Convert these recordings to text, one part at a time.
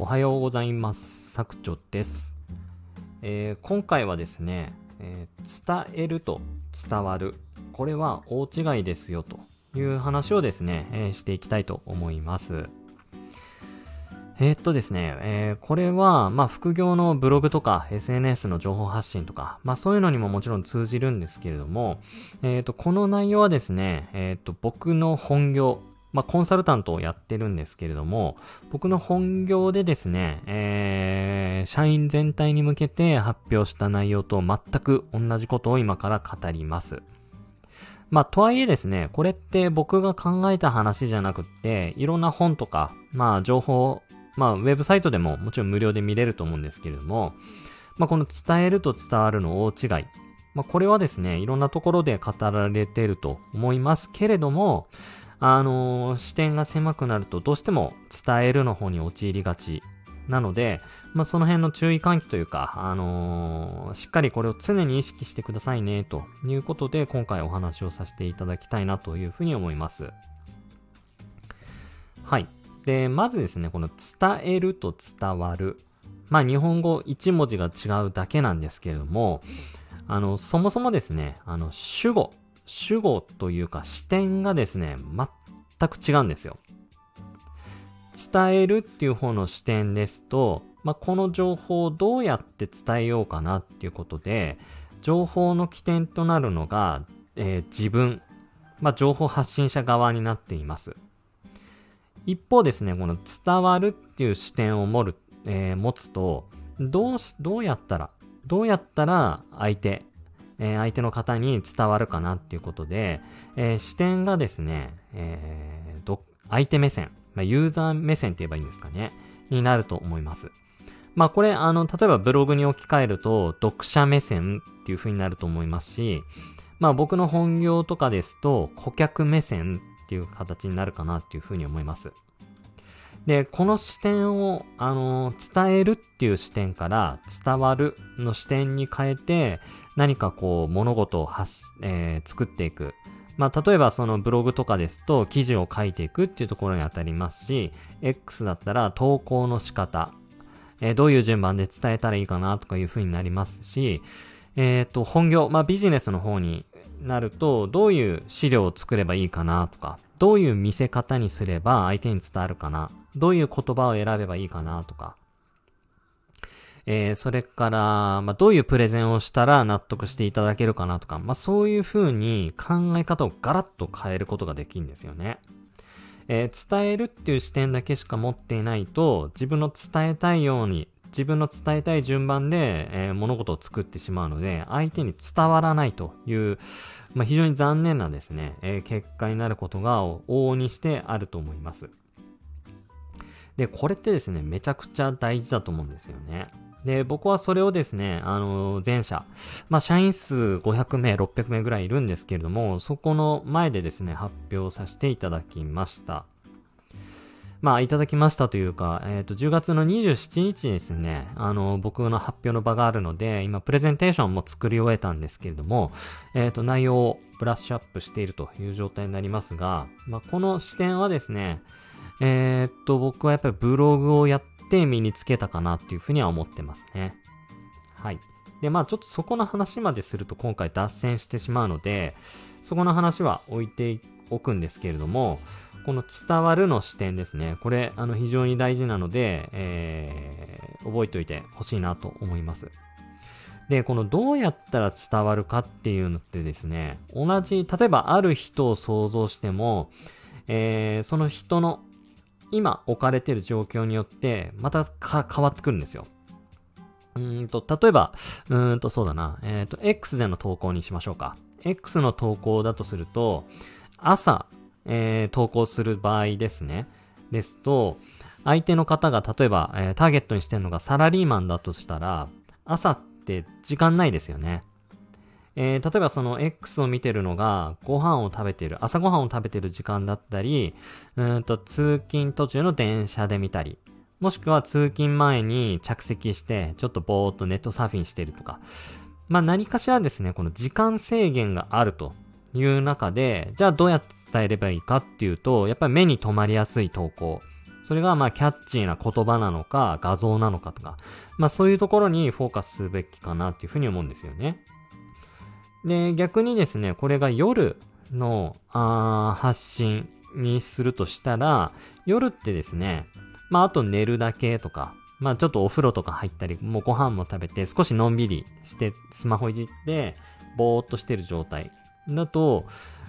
おはようございます。作長です。えー、今回はですね、えー、伝えると伝わる。これは大違いですよという話をですね、えー、していきたいと思います。えー、っとですね、えー、これは、まあ、副業のブログとか SNS の情報発信とか、まあ、そういうのにももちろん通じるんですけれども、えー、っと、この内容はですね、えっと、僕の本業、まあ、コンサルタントをやってるんですけれども、僕の本業でですね、えー、社員全体に向けて発表した内容と全く同じことを今から語ります。まあ、とはいえですね、これって僕が考えた話じゃなくって、いろんな本とか、まあ、情報、まあ、ウェブサイトでももちろん無料で見れると思うんですけれども、まあ、この伝えると伝わるの大違い。まあ、これはですね、いろんなところで語られていると思いますけれども、あのー、視点が狭くなるとどうしても伝えるの方に陥りがちなので、まあ、その辺の注意喚起というか、あのー、しっかりこれを常に意識してくださいね、ということで、今回お話をさせていただきたいなというふうに思います。はい。で、まずですね、この伝えると伝わる。まあ、日本語1文字が違うだけなんですけれども、あの、そもそもですね、あの、主語、主語というか視点がですね、全く違うんですよ。伝えるっていう方の視点ですと、まあ、この情報をどうやって伝えようかなっていうことで、情報の起点となるのが、えー、自分、まあ、情報発信者側になっています。一方ですね、この伝わるっていう視点を持る、えー、持つと、どうし、どうやったら、どうやったら相手、えー、相手の方に伝わるかなっていうことで、えー、視点がですね、えー、ど、相手目線、まあ、ユーザー目線って言えばいいんですかね、になると思います。まあこれ、あの、例えばブログに置き換えると、読者目線っていう風になると思いますし、まあ僕の本業とかですと、顧客目線っていう形になるかなっていう風に思います。で、この視点を、あの、伝えるっていう視点から伝わるの視点に変えて、何かこう、物事を発、えー、作っていく。まあ、例えばそのブログとかですと、記事を書いていくっていうところに当たりますし、X だったら投稿の仕方、えー、どういう順番で伝えたらいいかなとかいう風になりますし、えっ、ー、と、本業、まあ、ビジネスの方になると、どういう資料を作ればいいかなとか、どういう見せ方にすれば相手に伝わるかな、どういう言葉を選べばいいかなとか、えー、それから、まあ、どういうプレゼンをしたら納得していただけるかなとか、まあ、そういう風に考え方をガラッと変えることができるんですよね。えー、伝えるっていう視点だけしか持っていないと、自分の伝えたいように、自分の伝えたい順番で、えー、物事を作ってしまうので、相手に伝わらないという、まあ、非常に残念なですね、えー、結果になることが往々にしてあると思います。で、これってですね、めちゃくちゃ大事だと思うんですよね。で、僕はそれをですね、あの、前者、まあ、社員数500名、600名ぐらいいるんですけれども、そこの前でですね、発表させていただきました。まあ、いただきましたというか、えっ、ー、と、10月の27日にですね、あの、僕の発表の場があるので、今、プレゼンテーションも作り終えたんですけれども、えっ、ー、と、内容をブラッシュアップしているという状態になりますが、まあ、この視点はですね、えっ、と、僕はやっぱりブログをやっって身につけたかなっていうふうには思ってますね。はい。で、まあちょっとそこの話まですると今回脱線してしまうので、そこの話は置いておくんですけれども、この伝わるの視点ですね。これ、あの、非常に大事なので、えー、覚えておいてほしいなと思います。で、このどうやったら伝わるかっていうのってですね、同じ、例えばある人を想像しても、えー、その人の今置かれてる状況によって、また変わってくるんですよ。うんと、例えば、うんと、そうだな。えっ、ー、と、X での投稿にしましょうか。X の投稿だとすると、朝、えー、投稿する場合ですね。ですと、相手の方が例えば、えー、ターゲットにしてるのがサラリーマンだとしたら、朝って時間ないですよね。えー、例えばその X を見てるのが、ご飯を食べてる、朝ご飯を食べてる時間だったり、うんと、通勤途中の電車で見たり、もしくは通勤前に着席して、ちょっとぼーっとネットサーフィンしてるとか。まあ何かしらですね、この時間制限があるという中で、じゃあどうやって伝えればいいかっていうと、やっぱり目に留まりやすい投稿。それがまあキャッチーな言葉なのか画像なのかとか、まあそういうところにフォーカスすべきかなっていうふうに思うんですよね。で、逆にですね、これが夜のあ発信にするとしたら、夜ってですね、まああと寝るだけとか、まあちょっとお風呂とか入ったり、もうご飯も食べて少しのんびりしてスマホいじって、ぼーっとしてる状態だと、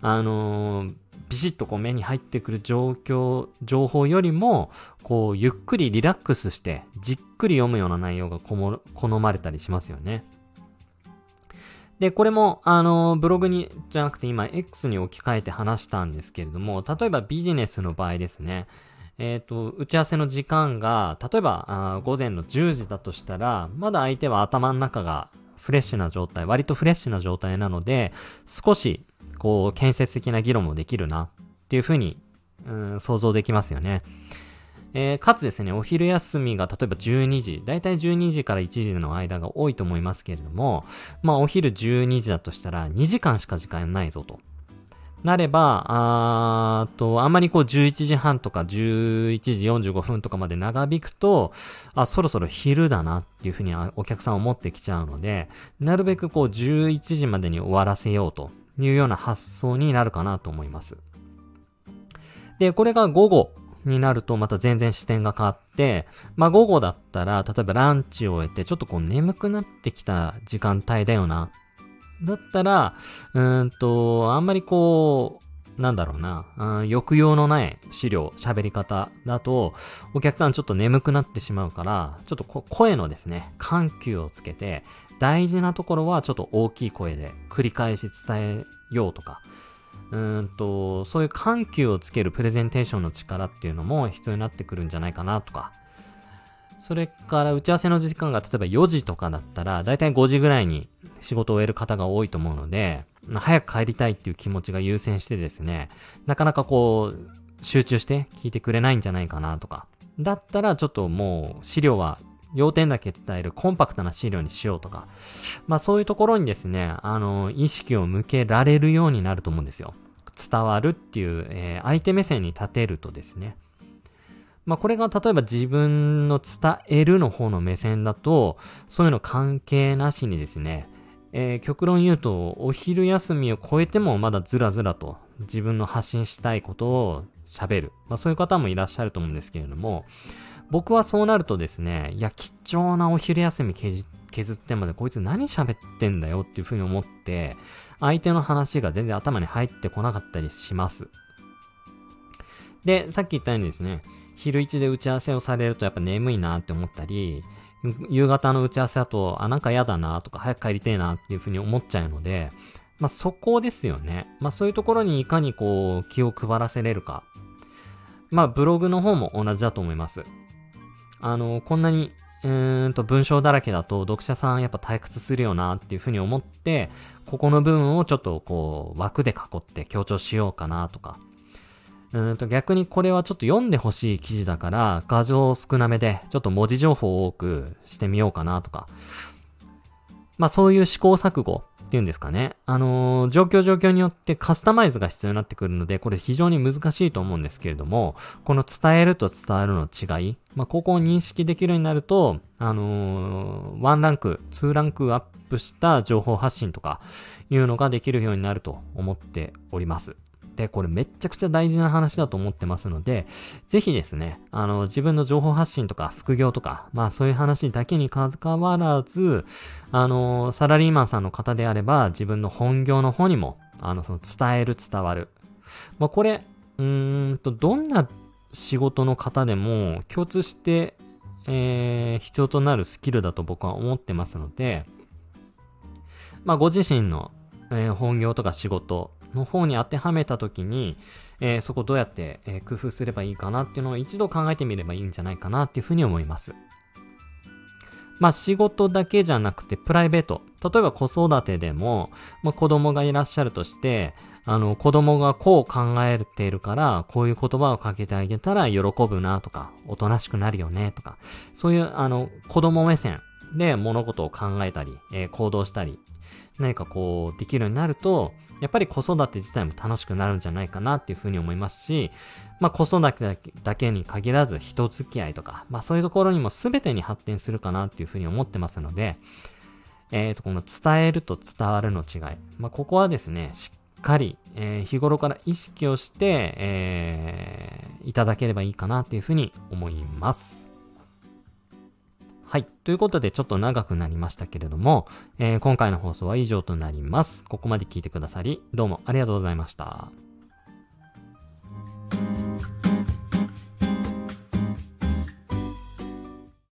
あのー、ビシッとこう目に入ってくる状況、情報よりも、こう、ゆっくりリラックスして、じっくり読むような内容が好まれたりしますよね。で、これも、あの、ブログに、じゃなくて今、X に置き換えて話したんですけれども、例えばビジネスの場合ですね、えっ、ー、と、打ち合わせの時間が、例えばあ、午前の10時だとしたら、まだ相手は頭の中がフレッシュな状態、割とフレッシュな状態なので、少し、こう、建設的な議論もできるな、っていうふうに、うん、想像できますよね。えー、かつですね、お昼休みが例えば12時、だいたい12時から1時の間が多いと思いますけれども、まあお昼12時だとしたら2時間しか時間ないぞと。なれば、あーと、あんまりこう11時半とか11時45分とかまで長引くと、あ、そろそろ昼だなっていうふうにお客さん思ってきちゃうので、なるべくこう11時までに終わらせようというような発想になるかなと思います。で、これが午後になるとまた全然視点が変わって、まあ午後だったら、例えばランチを終えてちょっとこう眠くなってきた時間帯だよな。だったら、うーんと、あんまりこう、なんだろうな、うん、抑揚のない資料、喋り方だと、お客さんちょっと眠くなってしまうから、ちょっと声のですね、緩急をつけて、大事なところはちょっと大きい声で繰り返し伝えようとか、うんと、そういう緩急をつけるプレゼンテーションの力っていうのも必要になってくるんじゃないかなとか、それから打ち合わせの時間が例えば4時とかだったら、だいたい5時ぐらいに仕事を終える方が多いと思うので、早く帰りたいっていう気持ちが優先してですね、なかなかこう、集中して聞いてくれないんじゃないかなとか。だったらちょっともう資料は要点だけ伝えるコンパクトな資料にしようとか。まあそういうところにですね、あの、意識を向けられるようになると思うんですよ。伝わるっていう、えー、相手目線に立てるとですね。まあ、これが例えば自分の伝えるの方の目線だと、そういうの関係なしにですね、えー、極論言うと、お昼休みを超えてもまだずらずらと自分の発信したいことを喋る。まあ、そういう方もいらっしゃると思うんですけれども、僕はそうなるとですね、いや、貴重なお昼休み削ってまでこいつ何喋ってんだよっていうふうに思って、相手の話が全然頭に入ってこなかったりします。で、さっき言ったようにですね、昼一で打ち合わせをされるとやっぱ眠いなって思ったり、夕方の打ち合わせだと、あ、なんか嫌だなとか、早く帰りてえなっていうふうに思っちゃうので、まあ、そこですよね。まあ、そういうところにいかにこう、気を配らせれるか。まあ、ブログの方も同じだと思います。あの、こんなに、うーんと文章だらけだと読者さんやっぱ退屈するよなっていうふうに思って、ここの部分をちょっとこう、枠で囲って強調しようかなとか。うんと逆にこれはちょっと読んでほしい記事だから、画像少なめで、ちょっと文字情報を多くしてみようかなとか。まあそういう試行錯誤っていうんですかね。あのー、状況状況によってカスタマイズが必要になってくるので、これ非常に難しいと思うんですけれども、この伝えると伝わるの違い、まあここを認識できるようになると、あのー、ワンランク、ツーランクアップした情報発信とかいうのができるようになると思っております。で、これめっちゃくちゃ大事な話だと思ってますので、ぜひですね、あの、自分の情報発信とか副業とか、まあそういう話だけに関わらず、あの、サラリーマンさんの方であれば、自分の本業の方にも、あの、その伝える、伝わる。まあこれ、うーんと、どんな仕事の方でも共通して、えー、必要となるスキルだと僕は思ってますので、まあご自身の、えー、本業とか仕事、の方に当てはめたときに、えー、そこどうやって、えー、工夫すればいいかなっていうのを一度考えてみればいいんじゃないかなっていうふうに思います。まあ仕事だけじゃなくてプライベート。例えば子育てでも、まあ子供がいらっしゃるとして、あの子供がこう考えているから、こういう言葉をかけてあげたら喜ぶなとか、おとなしくなるよねとか、そういうあの子供目線で物事を考えたり、えー、行動したり、何かこうできるようになると、やっぱり子育て自体も楽しくなるんじゃないかなっていうふうに思いますし、まあ子育てだけに限らず人付き合いとか、まあそういうところにも全てに発展するかなっていうふうに思ってますので、えっ、ー、と、この伝えると伝わるの違い。まあここはですね、しっかり、えー、日頃から意識をして、えー、いただければいいかなっていうふうに思います。はい。ということで、ちょっと長くなりましたけれども、えー、今回の放送は以上となります。ここまで聞いてくださり、どうもありがとうございました。